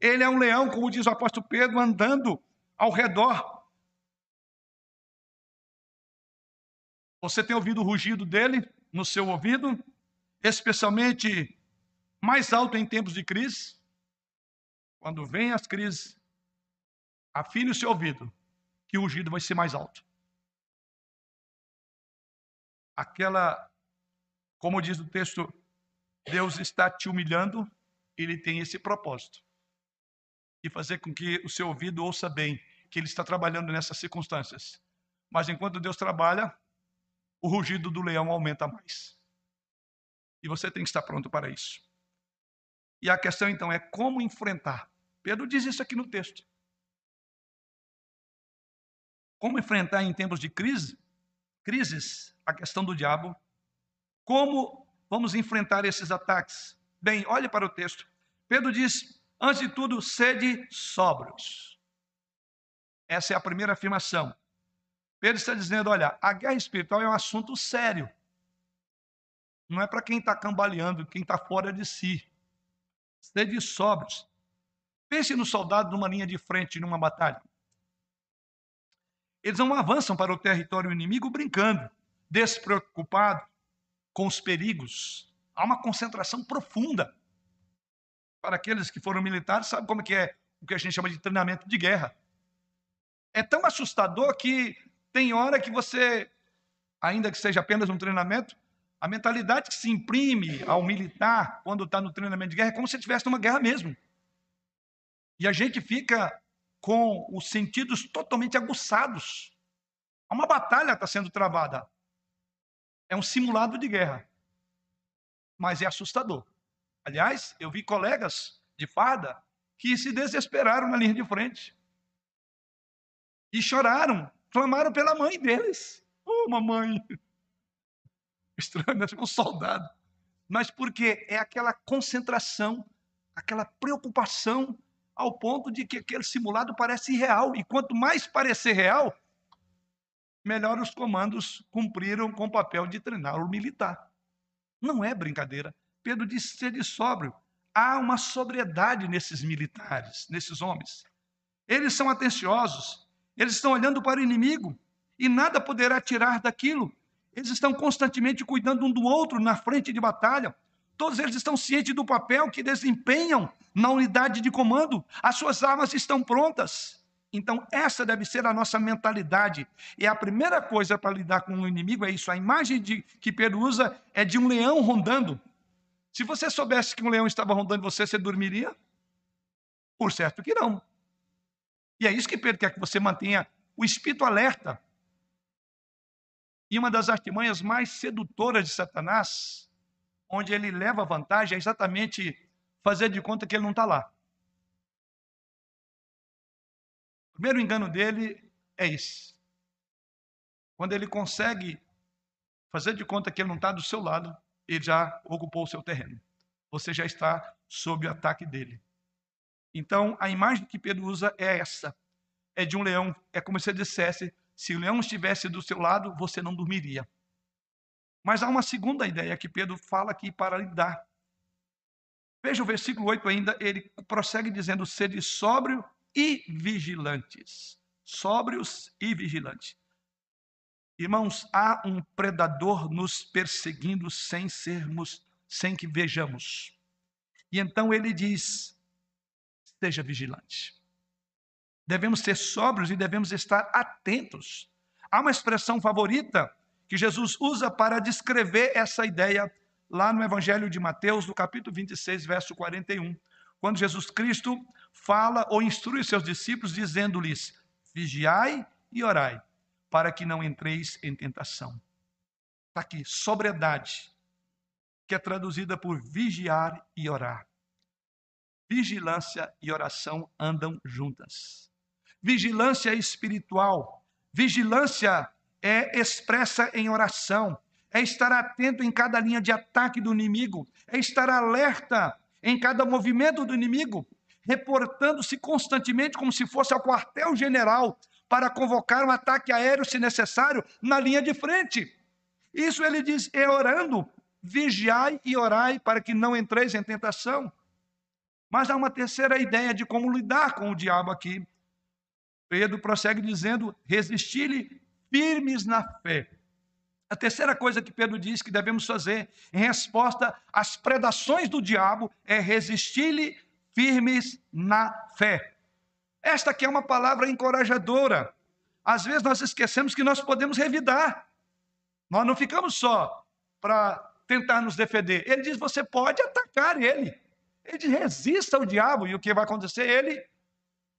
Ele é um leão, como diz o apóstolo Pedro, andando ao redor. Você tem ouvido o rugido dele no seu ouvido, especialmente mais alto em tempos de crise? Quando vem as crises, afine o seu ouvido, que o rugido vai ser mais alto. Aquela, como diz o texto, Deus está te humilhando, ele tem esse propósito e fazer com que o seu ouvido ouça bem que ele está trabalhando nessas circunstâncias. Mas enquanto Deus trabalha, o rugido do leão aumenta mais. E você tem que estar pronto para isso. E a questão então é como enfrentar. Pedro diz isso aqui no texto. Como enfrentar em tempos de crise, crises, a questão do diabo? Como vamos enfrentar esses ataques? Bem, olhe para o texto. Pedro diz: Antes de tudo, sede sóbrios. Essa é a primeira afirmação. Pedro está dizendo: olha, a guerra espiritual é um assunto sério. Não é para quem está cambaleando, quem está fora de si. Sede sóbrios. Pense no soldado numa linha de frente, numa batalha. Eles não avançam para o território inimigo brincando, despreocupados com os perigos. Há uma concentração profunda. Para aqueles que foram militares, sabe como é que é o que a gente chama de treinamento de guerra. É tão assustador que tem hora que você, ainda que seja apenas um treinamento, a mentalidade que se imprime ao militar quando está no treinamento de guerra é como se estivesse numa guerra mesmo. E a gente fica com os sentidos totalmente aguçados. Uma batalha está sendo travada. É um simulado de guerra. Mas é assustador. Aliás, eu vi colegas de farda que se desesperaram na linha de frente. E choraram, clamaram pela mãe deles. Oh, mamãe! [LAUGHS] Estranho, né? um soldado. Mas porque é aquela concentração, aquela preocupação ao ponto de que aquele simulado parece irreal. E quanto mais parecer real, melhor os comandos cumpriram com o papel de treinar o militar. Não é brincadeira. Pedro disse ser de sóbrio. Há uma sobriedade nesses militares, nesses homens. Eles são atenciosos, eles estão olhando para o inimigo e nada poderá tirar daquilo. Eles estão constantemente cuidando um do outro na frente de batalha. Todos eles estão cientes do papel que desempenham na unidade de comando. As suas armas estão prontas. Então, essa deve ser a nossa mentalidade. E a primeira coisa para lidar com o inimigo é isso. A imagem de, que Pedro usa é de um leão rondando. Se você soubesse que um leão estava rondando você, você dormiria? Por certo que não. E é isso que Pedro quer que você mantenha o espírito alerta. E uma das artimanhas mais sedutoras de Satanás onde ele leva vantagem é exatamente fazer de conta que ele não está lá. O primeiro engano dele é esse. Quando ele consegue fazer de conta que ele não está do seu lado, ele já ocupou o seu terreno. Você já está sob o ataque dele. Então, a imagem que Pedro usa é essa: é de um leão. É como se ele dissesse: se o leão estivesse do seu lado, você não dormiria. Mas há uma segunda ideia que Pedro fala aqui para lidar. Veja o versículo 8 ainda, ele prossegue dizendo: sede sóbrio e vigilantes. Sóbrios e vigilantes. Irmãos, há um predador nos perseguindo sem sermos, sem que vejamos. E então ele diz: esteja vigilante. Devemos ser sóbrios e devemos estar atentos. Há uma expressão favorita que Jesus usa para descrever essa ideia lá no Evangelho de Mateus, no capítulo 26, verso 41, quando Jesus Cristo fala ou instrui seus discípulos, dizendo-lhes: Vigiai e orai, para que não entreis em tentação. Está aqui, sobriedade, que é traduzida por vigiar e orar. Vigilância e oração andam juntas. Vigilância espiritual, vigilância é expressa em oração, é estar atento em cada linha de ataque do inimigo, é estar alerta em cada movimento do inimigo, reportando-se constantemente como se fosse ao quartel-general para convocar um ataque aéreo, se necessário, na linha de frente. Isso ele diz, é orando, vigiai e orai para que não entreis em tentação. Mas há uma terceira ideia de como lidar com o diabo aqui. Pedro prossegue dizendo: resistir-lhe firmes na fé. A terceira coisa que Pedro diz que devemos fazer em resposta às predações do diabo é resistir-lhe firmes na fé. Esta aqui é uma palavra encorajadora. Às vezes nós esquecemos que nós podemos revidar. Nós não ficamos só para tentar nos defender. Ele diz: você pode atacar ele. Ele diz: resista ao diabo. E o que vai acontecer? Ele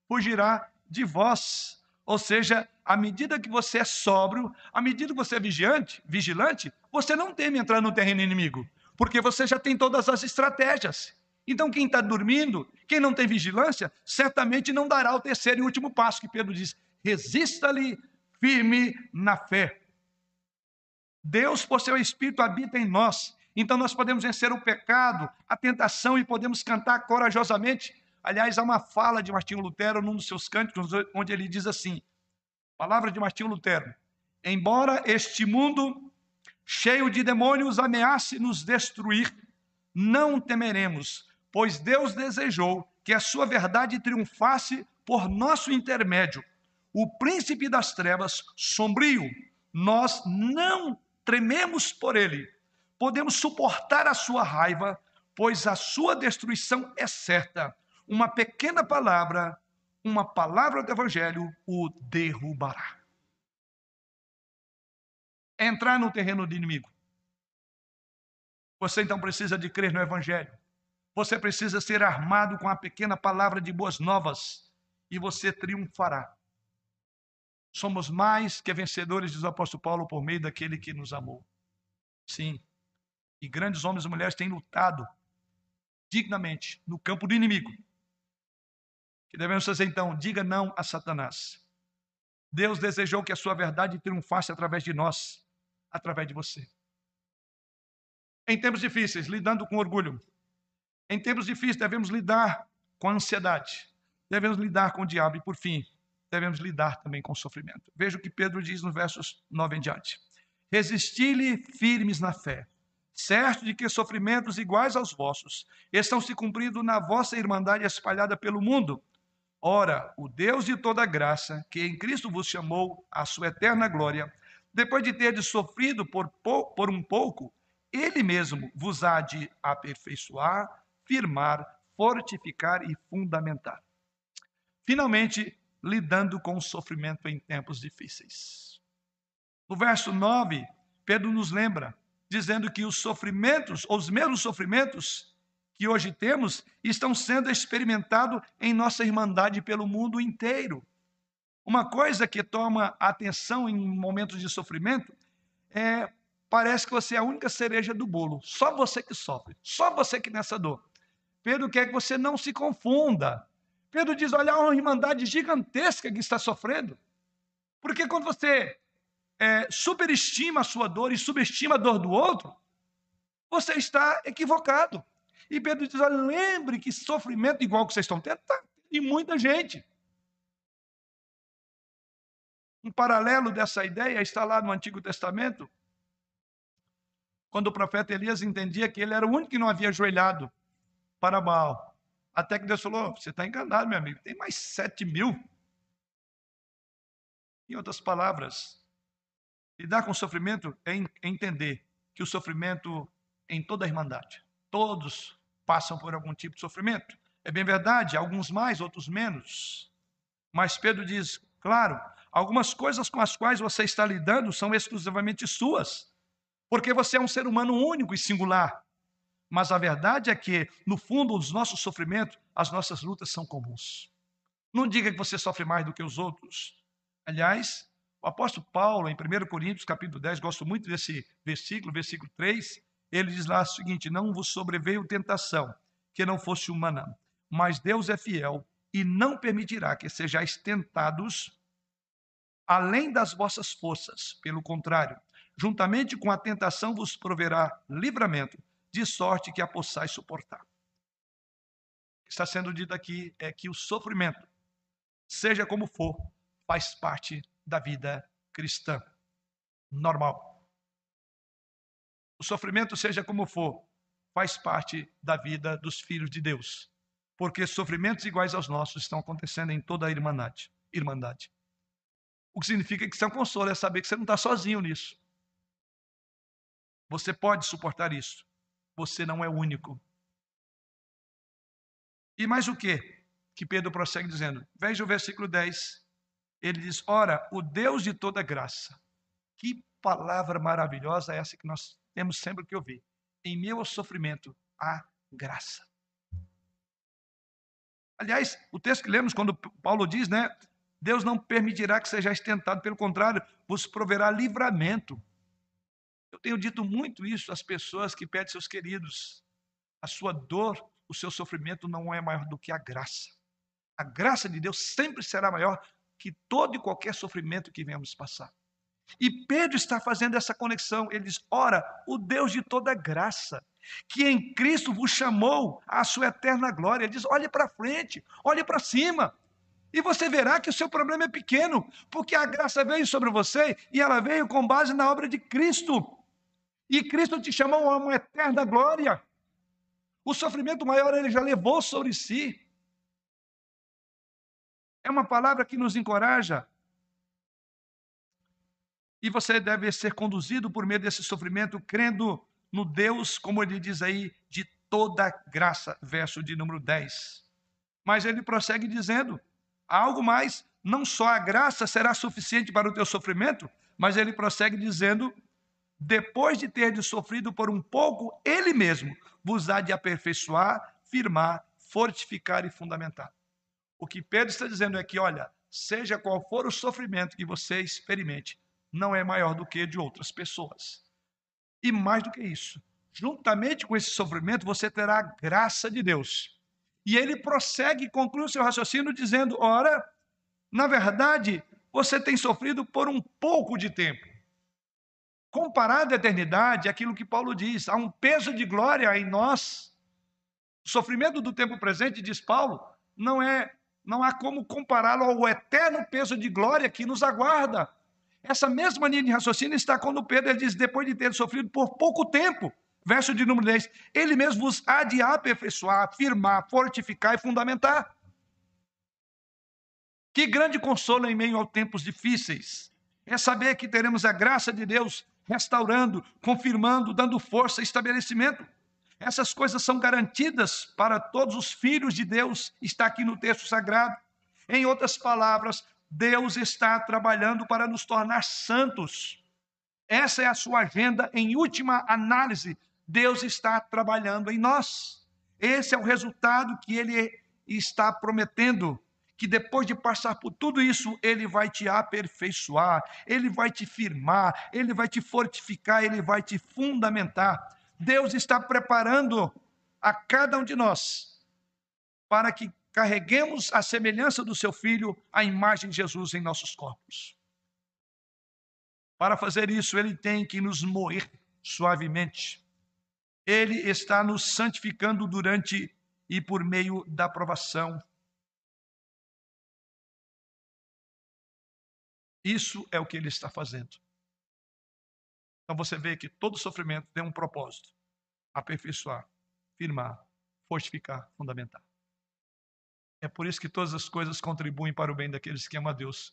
fugirá de vós. Ou seja, à medida que você é sóbrio, à medida que você é vigilante, vigilante, você não teme entrar no terreno inimigo, porque você já tem todas as estratégias. Então, quem está dormindo, quem não tem vigilância, certamente não dará o terceiro e último passo que Pedro diz: resista-lhe firme na fé. Deus, por seu Espírito, habita em nós. Então, nós podemos vencer o pecado, a tentação e podemos cantar corajosamente Aliás, há uma fala de Martinho Lutero num dos seus cânticos, onde ele diz assim: palavra de Martinho Lutero, embora este mundo cheio de demônios ameace nos destruir, não temeremos, pois Deus desejou que a sua verdade triunfasse por nosso intermédio. o príncipe das trevas sombrio. Nós não trememos por ele. Podemos suportar a sua raiva, pois a sua destruição é certa. Uma pequena palavra, uma palavra do evangelho o derrubará. Entrar no terreno do inimigo. Você então precisa de crer no evangelho. Você precisa ser armado com a pequena palavra de boas novas e você triunfará. Somos mais que vencedores, diz o apóstolo Paulo, por meio daquele que nos amou. Sim. E grandes homens e mulheres têm lutado dignamente no campo do inimigo. Que devemos fazer então? Diga não a Satanás. Deus desejou que a sua verdade triunfasse através de nós, através de você. Em tempos difíceis, lidando com orgulho, em tempos difíceis, devemos lidar com a ansiedade, devemos lidar com o diabo e, por fim, devemos lidar também com o sofrimento. Veja o que Pedro diz nos versos 9 em diante. Resisti-lhe firmes na fé, certo de que sofrimentos iguais aos vossos estão se cumprindo na vossa irmandade espalhada pelo mundo. Ora, o Deus de toda graça, que em Cristo vos chamou à sua eterna glória, depois de ter sofrido por, por um pouco, ele mesmo vos há de aperfeiçoar, firmar, fortificar e fundamentar. Finalmente, lidando com o sofrimento em tempos difíceis. No verso 9, Pedro nos lembra, dizendo que os sofrimentos, ou os mesmos sofrimentos que hoje temos, estão sendo experimentados em nossa irmandade pelo mundo inteiro. Uma coisa que toma atenção em momentos de sofrimento é parece que você é a única cereja do bolo, só você que sofre, só você que nessa dor. Pedro quer que você não se confunda. Pedro diz: olha, há uma irmandade gigantesca que está sofrendo. Porque quando você é, superestima a sua dor e subestima a dor do outro, você está equivocado. E Pedro diz: olha, lembre que sofrimento igual que vocês estão tendo está em muita gente. Um paralelo dessa ideia está lá no Antigo Testamento, quando o profeta Elias entendia que ele era o único que não havia ajoelhado para Baal. Até que Deus falou: Você está enganado, meu amigo, tem mais sete mil. Em outras palavras, lidar com o sofrimento é entender que o sofrimento em toda a irmandade, todos passam por algum tipo de sofrimento. É bem verdade, alguns mais, outros menos. Mas Pedro diz, claro, algumas coisas com as quais você está lidando são exclusivamente suas, porque você é um ser humano único e singular. Mas a verdade é que, no fundo, os nossos sofrimentos, as nossas lutas são comuns. Não diga que você sofre mais do que os outros. Aliás, o apóstolo Paulo, em 1 Coríntios, capítulo 10, gosto muito desse versículo, versículo 3, ele diz lá o seguinte: Não vos sobreveio tentação que não fosse humana, mas Deus é fiel e não permitirá que sejais tentados além das vossas forças. Pelo contrário, juntamente com a tentação vos proverá livramento, de sorte que a possais suportar. O que está sendo dito aqui é que o sofrimento, seja como for, faz parte da vida cristã normal. O sofrimento, seja como for, faz parte da vida dos filhos de Deus, porque sofrimentos iguais aos nossos estão acontecendo em toda a irmandade. irmandade. O que significa que isso é um consolo, é saber que você não está sozinho nisso. Você pode suportar isso você não é único. E mais o que? Que Pedro prossegue dizendo. Veja o versículo 10. Ele diz: Ora, o Deus de toda graça. Que palavra maravilhosa é essa que nós temos sempre que ouvir. Em meu sofrimento, há graça. Aliás, o texto que lemos, quando Paulo diz, né? Deus não permitirá que sejais tentado, pelo contrário, vos proverá livramento. Eu tenho dito muito isso às pessoas que pedem seus queridos. A sua dor, o seu sofrimento não é maior do que a graça. A graça de Deus sempre será maior que todo e qualquer sofrimento que venhamos passar. E Pedro está fazendo essa conexão. Ele diz: Ora, o Deus de toda graça, que em Cristo vos chamou à sua eterna glória. Ele diz: olhe para frente, olhe para cima. E você verá que o seu problema é pequeno, porque a graça veio sobre você e ela veio com base na obra de Cristo. E Cristo te chamou a uma eterna glória. O sofrimento maior ele já levou sobre si. É uma palavra que nos encoraja E você deve ser conduzido por meio desse sofrimento, crendo no Deus, como ele diz aí, de toda graça, verso de número 10. Mas ele prossegue dizendo: algo mais, não só a graça será suficiente para o teu sofrimento, mas ele prossegue dizendo: depois de ter sofrido por um pouco, ele mesmo vos há de aperfeiçoar, firmar, fortificar e fundamentar. O que Pedro está dizendo é que, olha, seja qual for o sofrimento que você experimente, não é maior do que de outras pessoas. E mais do que isso, juntamente com esse sofrimento, você terá a graça de Deus. E ele prossegue conclui o seu raciocínio dizendo: ora, na verdade, você tem sofrido por um pouco de tempo. Comparado à eternidade, aquilo que Paulo diz, há um peso de glória em nós. O sofrimento do tempo presente, diz Paulo, não é, não há como compará-lo ao eterno peso de glória que nos aguarda. Essa mesma linha de raciocínio está quando Pedro diz, depois de ter sofrido por pouco tempo, verso de número 10, ele mesmo vos há de aperfeiçoar, afirmar, fortificar e fundamentar. Que grande consolo em meio aos tempos difíceis é saber que teremos a graça de Deus restaurando, confirmando, dando força e estabelecimento. Essas coisas são garantidas para todos os filhos de Deus, está aqui no texto sagrado. Em outras palavras, Deus está trabalhando para nos tornar santos. Essa é a sua agenda. Em última análise, Deus está trabalhando em nós. Esse é o resultado que ele está prometendo que depois de passar por tudo isso, ele vai te aperfeiçoar, ele vai te firmar, ele vai te fortificar, ele vai te fundamentar. Deus está preparando a cada um de nós para que carreguemos a semelhança do seu filho, a imagem de Jesus em nossos corpos. Para fazer isso, ele tem que nos moer suavemente. Ele está nos santificando durante e por meio da provação Isso é o que ele está fazendo. Então você vê que todo sofrimento tem um propósito: aperfeiçoar, firmar, fortificar, fundamentar. É por isso que todas as coisas contribuem para o bem daqueles que amam a Deus.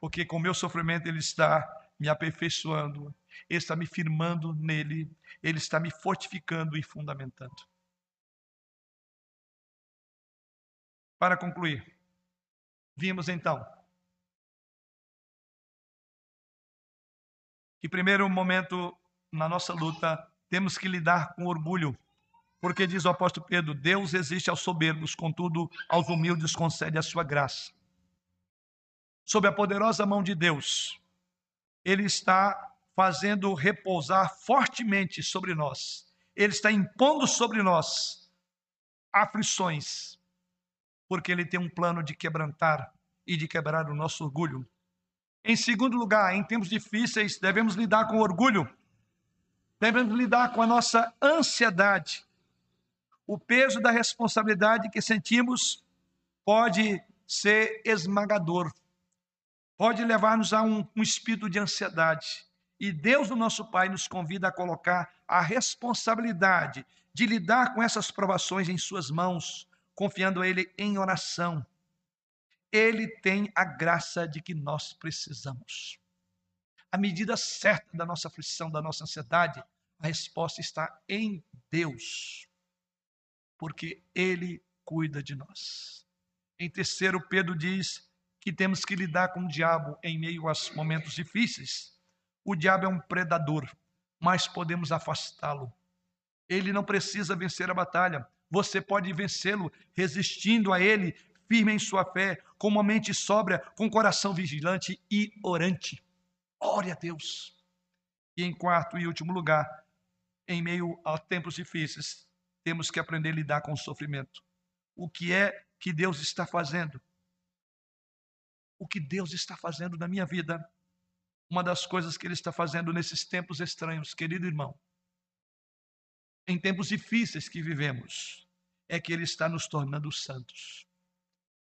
Porque com o meu sofrimento ele está me aperfeiçoando, ele está me firmando nele, ele está me fortificando e fundamentando. Para concluir, vimos então que primeiro momento na nossa luta temos que lidar com orgulho, porque diz o apóstolo Pedro: Deus existe aos soberbos, contudo aos humildes concede a sua graça. Sob a poderosa mão de Deus, Ele está fazendo repousar fortemente sobre nós. Ele está impondo sobre nós aflições, porque Ele tem um plano de quebrantar e de quebrar o nosso orgulho. Em segundo lugar, em tempos difíceis, devemos lidar com orgulho, devemos lidar com a nossa ansiedade. O peso da responsabilidade que sentimos pode ser esmagador, pode levar-nos a um, um espírito de ansiedade. E Deus, o nosso Pai, nos convida a colocar a responsabilidade de lidar com essas provações em Suas mãos, confiando a Ele em oração ele tem a graça de que nós precisamos. A medida certa da nossa aflição, da nossa ansiedade, a resposta está em Deus, porque Ele cuida de nós. Em terceiro, Pedro diz que temos que lidar com o diabo em meio aos momentos difíceis. O diabo é um predador, mas podemos afastá-lo. Ele não precisa vencer a batalha. Você pode vencê-lo resistindo a ele, firme em sua fé, com uma mente sóbria, com coração vigilante e orante. Ore a Deus. E em quarto e último lugar, em meio a tempos difíceis, temos que aprender a lidar com o sofrimento. O que é que Deus está fazendo? O que Deus está fazendo na minha vida? Uma das coisas que Ele está fazendo nesses tempos estranhos, querido irmão, em tempos difíceis que vivemos, é que Ele está nos tornando santos.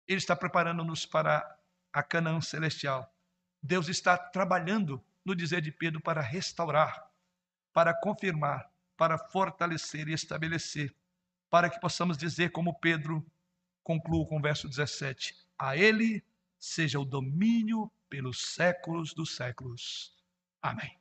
Ele está preparando-nos para a Canaã celestial. Deus está trabalhando, no dizer de Pedro, para restaurar, para confirmar, para fortalecer e estabelecer, para que possamos dizer, como Pedro conclui com o verso 17: A Ele seja o domínio pelos séculos dos séculos. Amém.